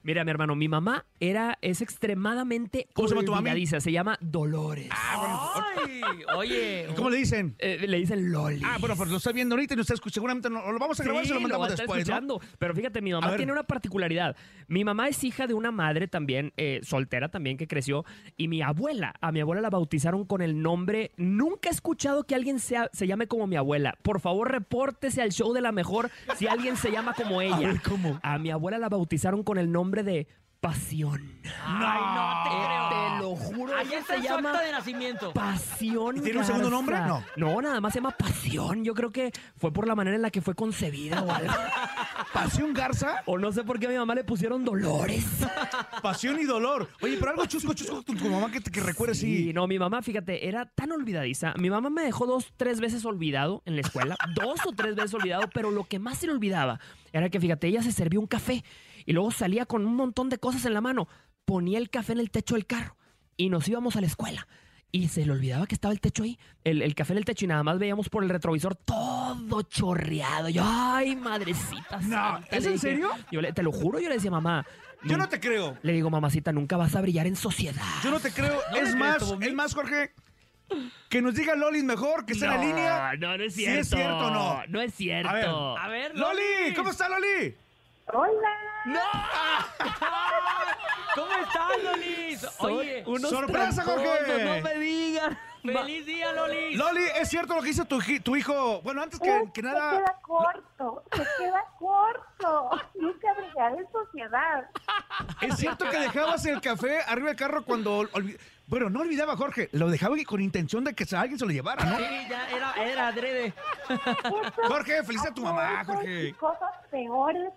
Mira, mi hermano, mi mamá era, es extremadamente ¿Cómo se llama tu mami? olvidadiza. Se llama Dolores. Ay, [laughs] oye. ¿Y ¿Cómo le dicen? Eh, le dicen Loli. Ah, bueno, pues lo está viendo ahorita y lo está escuchando. Seguramente no- lo vamos a grabar y se lo mandamos después, ¿no? escuchando. Pero fíjate, mi A mamá ver. tiene una particularidad. Mi mamá es hija de una madre también, eh, soltera también, que creció. Y mi abuela, a mi abuela la bautizaron con el nombre. Nunca he escuchado que alguien sea, se llame como mi abuela. Por favor, repórtese al show de la mejor si alguien se llama como [laughs] ella. ver, ¿cómo? A mi abuela la bautizaron con el nombre de Pasión. Ay, no te creo. Te lo juro. Ahí está se su llama acta de nacimiento. Pasión. ¿Y tiene un segundo Garza. nombre? No. No, nada más se llama Pasión. Yo creo que fue por la manera en la que fue concebida o algo. [laughs] Pasión Garza, O no sé por qué a mi mamá le pusieron Dolores. pasión y dolor. Oye, pero algo chusco, chusco con tu mamá que, te- que recuerdes, Sí, sí. no, mi mamá, fíjate, era tan olvidadiza. Mi mamá me dejó dos, tres veces olvidado en la escuela. dos o tres veces olvidado, pero lo que más se le olvidaba era que, fíjate, ella se servía un café y luego salía con un montón de cosas en la mano. Ponía el café en el techo del carro y nos íbamos a la escuela. Y se le olvidaba que estaba el techo ahí, el, el café en el techo, y nada más veíamos por el retrovisor todo chorreado. Yo, ay, madrecita. santa", ¿es le en dije. serio? Yo le- te lo juro, yo le decía, mamá. Yo no te creo. Le digo, mamacita, nunca vas a brillar en sociedad. Yo no te creo. ¿No le es crees, más, es más, Jorge. Que nos diga Lolis mejor, que está en la línea. No, no es ¿Sí cierto. es cierto o no? No es cierto. A ver. A ver, Loli, ¿cómo está Loli? Hola. [laughs] ¿Cómo estás, Lolis? Oye, unos sorpresa, Jorge. No me digan. feliz día, Lolis. Loli, ¿es cierto lo que hizo tu, hi- tu hijo? Bueno, antes que, que Se nada. queda corto, se queda corto. Nunca brillaré en sociedad. ¿Es cierto que dejabas el café arriba del carro cuando... olvi- Bueno, no olvidaba, Jorge. Lo dejaba con intención de que alguien se lo llevara, ¿no? Sí, ya era, era adrede. Jorge, feliz a tu mamá, Jorge. cosas peores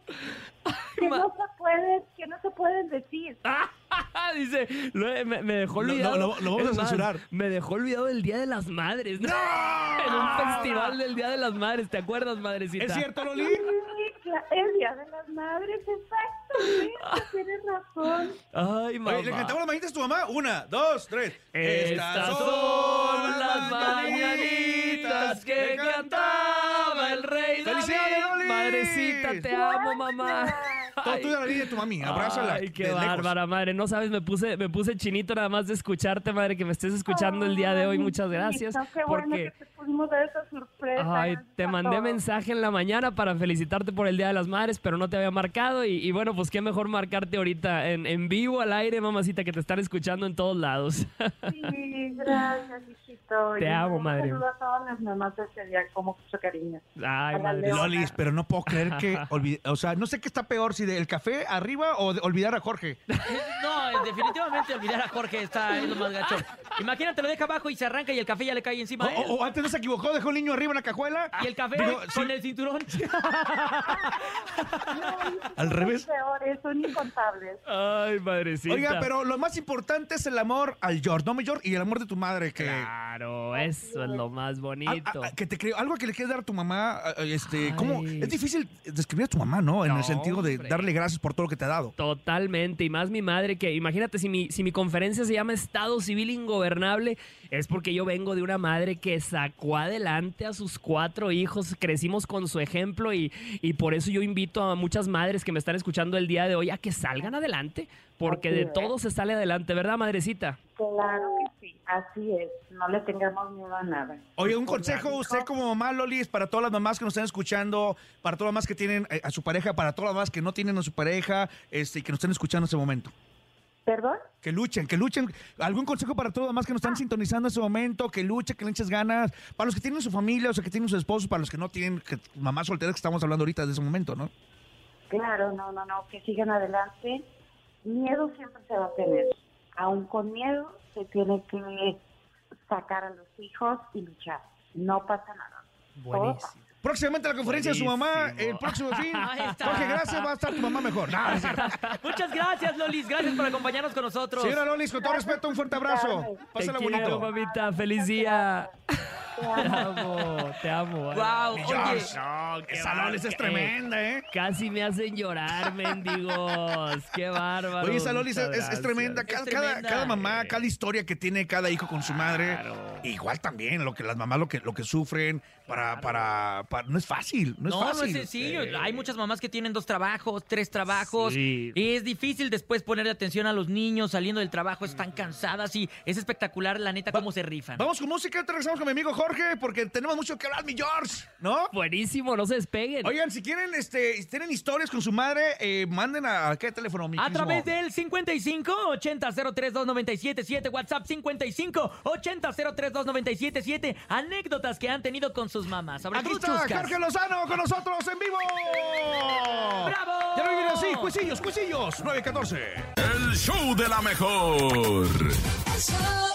que no se pueden, que no se pueden decir. [laughs] Dice, lo- me, me dejó Lo- olvidado. lo- lo- lo vamos a más, censurar. Me dejó olvidado el Día de las Madres. ¡No! [laughs] En un festival del Día de las Madres. ¿Te acuerdas, madrecita? ¿Es cierto, Loli? Sí, el Día de las Madres, exactamente, tienes razón. Ay, mamá. Oye, ¿le cantamos las mañanitas a tu mamá? Una, dos, tres. Estas son las mañanitas que cantaba el rey David. ¡Felicidades, Loli! Madrecita, te amo, mamá. Todo de la línea de tu mami. Abrázala. Ay, qué bárbara, madre. No sabes, me puse, me puse chinito nada más de escucharte, madre, que me estés escuchando el día de hoy. Muchas gracias. Qué bueno porque que te pudimos dar esa sorpresa. Ay, te mandé mensaje en la mañana para felicitarte por el Día de las Madres, pero no te había marcado. Y, y bueno, pues qué mejor marcarte ahorita en, en vivo, al aire, mamacita, que te están escuchando en todos lados. Sí, gracias, hijito. [laughs] Te Y amo, un madre. saludo a todas las mamás de ese día, con mucho cariño. Ay, A la madre. Leona. Lolis, pero no puedo creer que [laughs] olvide- o sea, no sé qué está peor, si del café arriba o de olvidar a Jorge. [laughs] No, definitivamente olvidar a Jorge está es lo más gacho. Imagínate, lo deja abajo y se arranca y el café ya le cae encima O, antes no se equivocó, dejó el niño arriba en la cajuela. Y el café Digo, con sí, el cinturón. al revés. Son incontables. Ay, madrecita. Oiga, pero lo más importante es el amor al George, no mayor, y el amor de tu madre, que... Claro, eso es lo más Al- bonito. a- a- que te creo, algo que le quieres dar a tu mamá, a- a- este, ¿cómo? Es difícil describir a tu mamá, ¿no? En No, el sentido de hombre. darle gracias por todo lo que te ha dado. Totalmente, y más mi madre, que imagínate, si mi, si mi conferencia se llama Estado Civil Ingobernable, es porque yo vengo de una madre que sacó adelante a sus cuatro hijos, crecimos con su ejemplo y, y por eso yo invito a muchas madres que me están escuchando el día de hoy a que salgan adelante, porque Así de es. todo se sale adelante, ¿verdad, madrecita? Claro que sí, así es. No le tengamos miedo a nada. Oye, un Con consejo, usted como mamá, Loli, es para todas las mamás que nos están escuchando, para todas las mamás que tienen eh, a su pareja, para todas las mamás que no tienen a su pareja, este, y que nos están escuchando en este momento. ¿Perdón? Que luchen, que luchen. ¿Algún consejo para todas las mamás que nos están sintonizando en este momento? Que luchen, que le eches ganas. Para los que tienen su familia, o sea, que tienen su esposo, para los que no tienen, que, mamás solteras que estamos hablando ahorita de ese momento, ¿no? Claro, no, no, no, que sigan adelante. Miedo siempre se va a tener. Aún con miedo se tiene que sacar a los hijos y luchar. No pasa nada. Pasa. Próximamente la conferencia de su mamá, el próximo fin. [laughs] Jorge, gracias, va a estar tu mamá mejor. No, no es cierto. Muchas gracias, Lolis. Gracias por acompañarnos con nosotros. Señora Lolis, con todo respeto, un fuerte abrazo. Te Pásala quiero, bonito. mamita, feliz día. Te amo, te amo. Wow, oye. No, esa Lolis es tremenda, ¿eh? Casi me hacen llorar, mendigos. Qué bárbaro. Oye, esa Lolis es, es- tremenda. Cada, Es cada- tremenda. cada mamá, cada historia que tiene cada hijo con su madre. Claro. Igual también, lo que las mamás lo que, lo que sufren para, para, para- No es fácil, no es No, no fácil. es sencillo. Hay muchas mamás que tienen dos trabajos, tres trabajos. Sí. Y es difícil después ponerle atención a los niños saliendo del trabajo. Están cansadas y es espectacular, la neta, cómo se rifan. Vamos con música, te regresamos con mi amigo Jorge, porque tenemos mucho que hablar, mi George, ¿no? Buenísimo, no se despeguen. Oigan, si quieren, este, si tienen historias con su madre, eh, manden a, ¿a qué teléfono, mi A través del 55 80 03 2977 WhatsApp 55 80 03 2977 anécdotas que han tenido con sus mamás. Sobre Aquí está chuscas. Jorge Lozano con nosotros en vivo. ¡Bravo! Ya lo vienen así, cuisillos, cuisillos, 914. El show de la mejor. El show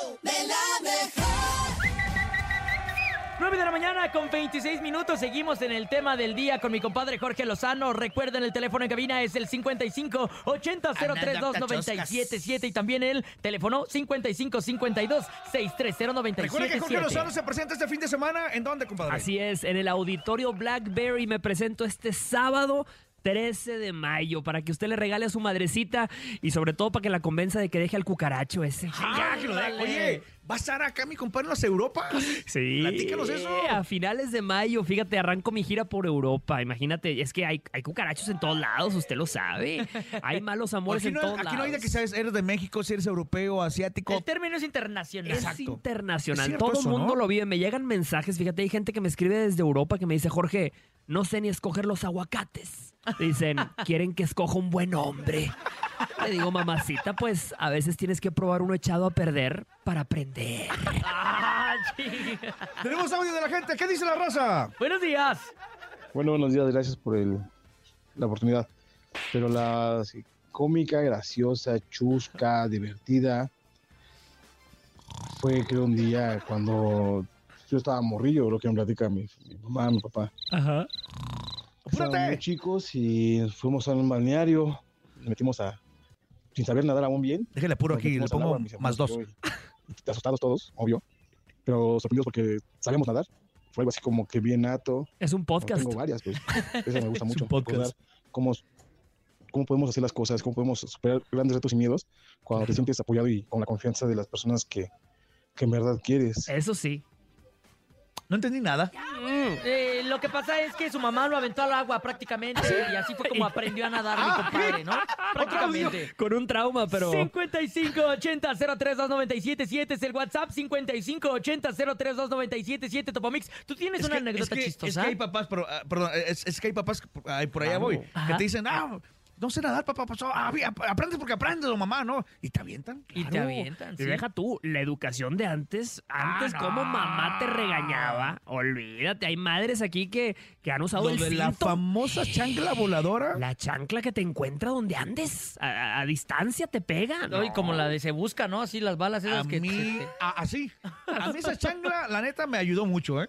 9 de la mañana con 26 minutos. Seguimos en el tema del día con mi compadre Jorge Lozano. Recuerden, el teléfono en cabina es el 55 80 032 977 y también el teléfono 55 52 630 Recuerden que Jorge Lozano 977. se presenta este fin de semana. ¿En dónde, compadre? Así es, en el auditorio Blackberry me presento este sábado. 13 de mayo, para que usted le regale a su madrecita y sobre todo para que la convenza de que deje al cucaracho ese. Sí, ya, que lo deje. Oye, ¿va a estar acá mi compadre en las Europa? Sí. Platícanos eso. A finales de mayo, fíjate, arranco mi gira por Europa. Imagínate, es que hay, hay cucarachos en todos lados, usted lo sabe. Hay malos amores Aquí en no, todos aquí no hay de lados. que seas, eres de México, si eres europeo, asiático. El término es internacional. Es Exacto. internacional. Es Todo el mundo ¿no? lo vive. Me llegan mensajes. Fíjate, hay gente que me escribe desde Europa que me dice, Jorge, no sé ni escoger los aguacates. Dicen, quieren que escoja un buen hombre. Le digo, mamacita, pues a veces tienes que probar uno echado a perder para aprender. Ah, sí. Tenemos audio de la gente. ¿Qué dice la raza? Buenos días. Bueno, buenos días, gracias por el, la oportunidad. Pero la sí, cómica, graciosa, chusca, divertida, fue creo un día cuando yo estaba morrillo, lo que me platica mi, mi mamá, mi papá. Ajá. Muy chicos y fuimos a un balneario, nos metimos a, sin saber nadar aún bien. Déjale apuro aquí, le pongo agua, más dos. y Asustados todos, obvio, pero sorprendidos porque sabíamos nadar. Fue algo así como que bien nato. Es un podcast. Tengo varias, pues. [laughs] Esa me gusta Es mucho. un podcast. Cómo, cómo podemos hacer las cosas, cómo podemos superar grandes retos y miedos cuando te sientes apoyado y con la confianza de las personas que, que en verdad quieres. Eso sí. No entendí nada. Eh, lo que pasa es que su mamá lo aventó al agua prácticamente y así fue como aprendió a nadar mi compadre, ¿no? Prácticamente. Con un trauma, pero... 5580-032977 es el WhatsApp, 5580-032977 Topomix. ¿Tú tienes Es una que- anécdota es que, chistosa? Es que hay papás, pero, ah, perdón, es, es que hay papás, ay, por allá voy, que te dicen, ah, no sé nadar, papá, pasó, ah, aprendes porque aprendes, o mamá, ¿no? Y te avientan. Y te avientan, Y sí. deja tú, la educación de antes, antes Ah, como no. mamá te regañaba, olvídate, hay madres aquí que, que han usado Lo el de la cinto. famosa chancla voladora. La chancla que te encuentra donde andes, a, a- a distancia te pega. No, y como la de se busca, ¿no? Así las balas esas A que... mí, se- a- así. A mí esa chancla, la neta, me ayudó mucho, ¿eh?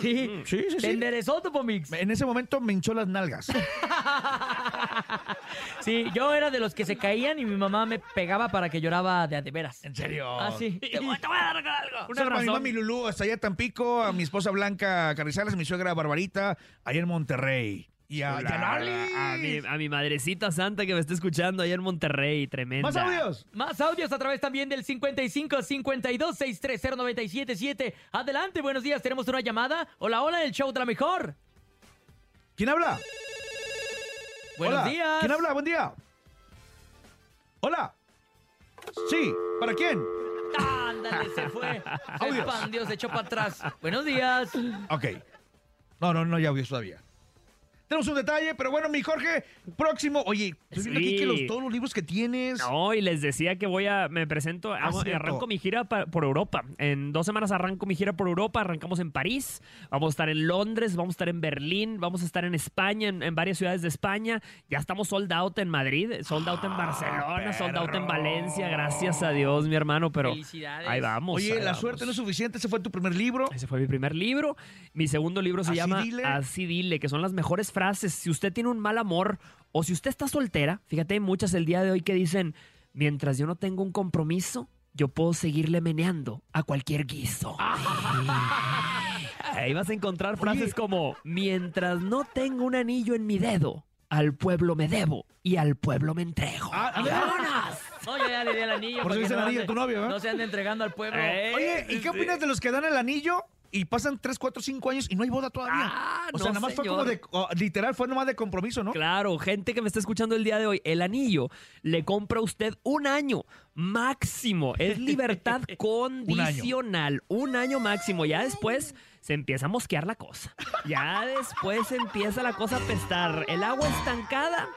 Sí, Sí, sí, Te sí. enderezó Topomix. En ese momento me hinchó las nalgas. [laughs] Sí, yo era de los que se caían y mi mamá me pegaba para que lloraba de a de veras. ¿En serio? Ah, sí. Te voy, te voy a dar algo. Una Saludos a mi razón. mami Lulú, hasta allá en Tampico, a mi esposa Blanca Carrizales, a mi suegra Barbarita, allá en Monterrey. Y a, y a Lali. a, mi, a mi madrecita santa que me está escuchando allá en Monterrey, tremenda. ¡Más audios! Más audios a través también del 55 52 630 977. Adelante, buenos días. Tenemos una llamada. Hola, hola, el show de la mejor. ¿Quién habla? Buenos Hola. días. ¿Quién habla? Buen día. Hola. Sí, ¿para quién? Ándale, se fue. [laughs] Se Audios. expandió, se echó para atrás. Buenos días. Ok. No, no, no, ya audios todavía. Tenemos un detalle, pero bueno, mi Jorge, próximo. Oye, estoy viendo aquí que los, todos los libros que tienes. No, y les decía que voy a, me presento, hago- cierto. arranco mi gira pa- por Europa. En dos semanas arranco mi gira por Europa, arrancamos en París, vamos a estar en Londres, vamos a estar en Berlín, vamos a estar en España, en, en varias ciudades de España. Ya estamos sold out en Madrid, sold out en Barcelona, sold out en Valencia, gracias a Dios, mi hermano, pero Felicidades. ahí vamos. Oye, ahí la vamos. suerte no es suficiente. Ese fue tu primer libro. Ese fue mi primer libro. Mi segundo libro se Así llama dile. Así dile, que son las mejores frases. Si usted tiene un mal amor o si usted está soltera, fíjate, hay muchas el día de hoy que dicen, mientras yo no tengo un compromiso, yo puedo seguirle meneando a cualquier guiso. [laughs] Ahí vas a encontrar frases como, mientras no tengo un anillo en mi dedo, al pueblo me debo y al pueblo me entrego. Ah, a. No, yo ya le di el anillo. Por eso dice el anillo ande- tu novio, ¿verdad? No se ande entregando al pueblo. Eh, Oye, ¿y sí. qué opinas de los que dan el anillo y pasan 3, 4, 5 años y no hay boda todavía? Ah, o sea, no, nada más fue como de. oh, literal, fue nomás de compromiso, ¿no? Claro, gente que me está escuchando el día de hoy, el anillo le compra a usted un año máximo. Es libertad [laughs] condicional. Un año máximo. Ya después se empieza a mosquear la cosa. Ya después empieza la cosa a pestar. El agua estancada.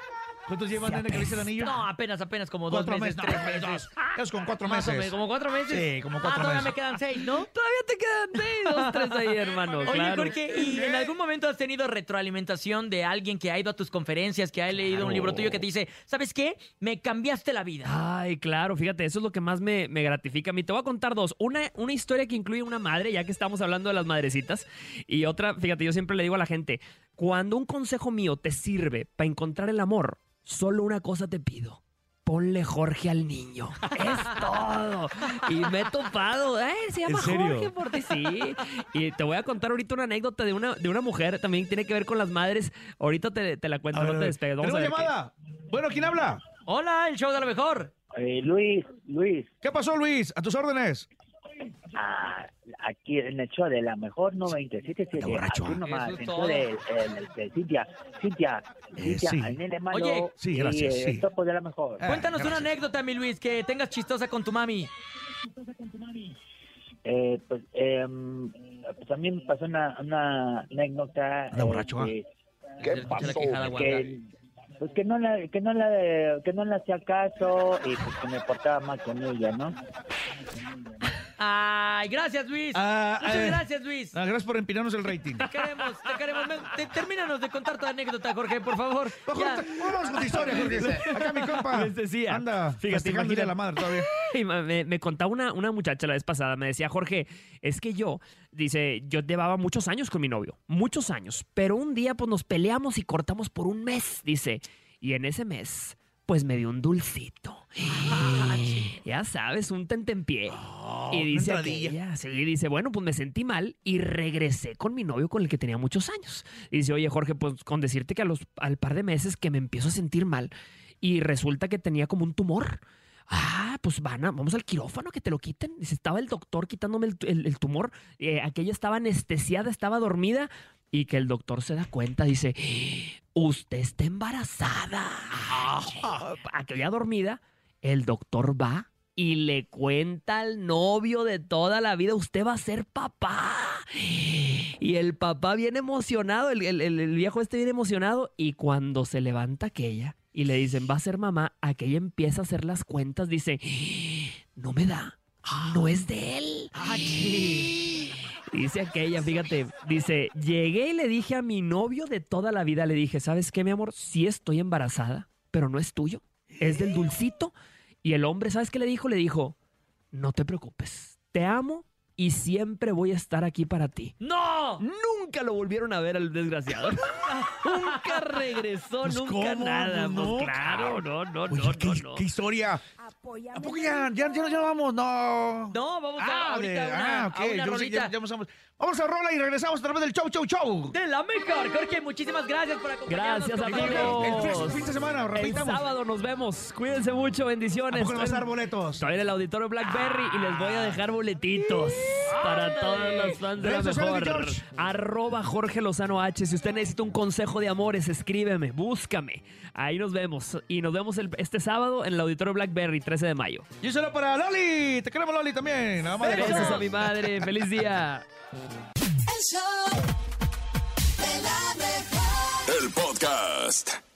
¿Cuántos llevan, nene, que le el anillo? No, apenas, apenas como dos Cuatro meses, meses, no, tres dos. Es con cuatro Más o menos, como cuatro meses. Sí, como cuatro ah, todavía meses. me quedan seis, ¿no? Todavía te quedan seis, dos, tres ahí, [laughs] hermano. Oye, claro. Jorge, ¿y en algún momento has tenido retroalimentación de alguien que ha ido a tus conferencias, que ha leído un libro tuyo que te dice, ¿sabes qué? Me cambiaste la vida. Ay, claro, fíjate, eso es lo que más me, me gratifica a mí. Te voy a contar dos. Una, una historia que incluye una madre, ya que estamos hablando de las madrecitas. Y otra, fíjate, yo siempre le digo a la gente, cuando un consejo mío te sirve para encontrar el amor, solo una cosa te pido. Ponle Jorge al niño. [laughs] Es todo. Y me he topado. Ay, se llama ¿En serio? Jorge por ti, sí. Y te voy a contar ahorita una anécdota de una, de una mujer. También tiene que ver con las madres. Ahorita te, te la cuento, A ver, no a te ver. despegues. Vamos a ¿Tenemos ver qué- llamada? Bueno, ¿quién habla? Hola, el show de la mejor. Eh, Luis, Luis, ¿Qué pasó, Luis? A tus órdenes. Ah, aquí en el show de la mejor 97.7. borracho, Aquí ¿ah? nomás, Eso es en todo. de, el- de Cintia, Cintia, Eh, Cintia, sí. al nene malo Oye. Sí, y gracias, eh, sí. el topo de la mejor. Ah, Cuéntanos una gracias. anécdota, mi Luis, que tengas chistosa con tu mami. Eh, pues, em, pues a me pasó una, una anécdota. Anda borracho, eh, ¿Qué pasó? La quejada guardada. que, pues que no la que no la que no le hacía caso y pues que me portaba mal con ella no Ay, gracias, Luis. Ah, Muchas eh, gracias, Luis. Ah, gracias por empinarnos el rating. Te queremos, te queremos. Te- termínanos de contar tu anécdota, Jorge, por favor. Ya. Vamos con tu historia, Jorge. Acá mi compa. Les decía. Anda, Fíjate, de la madre todavía. [laughs] Y me, me- me contaba una, una muchacha la vez pasada, me decía, Jorge, es que yo, dice, yo llevaba muchos años con mi novio, muchos años, pero un día pues nos peleamos y cortamos por un mes, dice, y en ese mes pues me dio un dulcito. ya sabes, un tentempié. y dice aquella, sí, dice, bueno, pues me sentí mal y regresé con mi novio con el que tenía muchos años. Dice, oye, Jorge, pues con decirte que a los, al par de meses que me empiezo a sentir mal y resulta que tenía como un tumor. Ah, pues van a- vamos al quirófano que te lo quiten. Dice, estaba el doctor quitándome el, el- el tumor. eh, aquella estaba anestesiada, estaba dormida. Y que el doctor se da cuenta, dice, usted está embarazada. Ah, [laughs] Aquella dormida, el doctor va y le cuenta al novio de toda la vida, usted va a ser papá. Y el papá viene emocionado, el, viejo este viene emocionado y cuando se levanta aquella y le dicen, va a ser mamá, aquella empieza a hacer las cuentas, dice, no me da, no es de él. Dice aquella, fíjate, dice, llegué y le dije a mi novio de toda la vida, le dije, ¿sabes qué, mi amor? Sí estoy embarazada, pero no es tuyo, es del dulcito. Y el hombre, ¿sabes qué le dijo? Le dijo, no te preocupes, te amo y siempre voy a estar aquí para ti. ¡No! Nunca lo volvieron a ver al desgraciado. [laughs] nunca regresó, Pues, nunca ¿cómo? nada. Pues, Pues no, claro, no, no, Oye, no, ¿qué, no, no. qué historia? ¿A poco ya, ya, ya, ya vamos? No. No, vamos a Ah, ahorita de- a una, ah, ok, a una yo sí, rolita. ya- ya pasamos. Vamos a rola y regresamos a través del show, show, show. De la mejor, Jorge, muchísimas gracias por acompañarnos. Gracias, compañero. El fin- amigos. fin de semana, El repitamos. sábado nos vemos. Cuídense mucho, bendiciones. ¿A poco vas a dar boletos? Estoy en el auditorio Blackberry y les voy a dejar boletitos para todos los fans de la mejor. Arroba Jorge Lozano H. Si usted necesita un consejo de amores, escríbeme, búscame. Ahí nos vemos. Y nos vemos el- este sábado en el auditorio Blackberry, 13 de mayo. Y eso era para Loli. Te queremos, Loli, también. Nada más de Besos a mi madre. Feliz día. El show de la mejor. El podcast.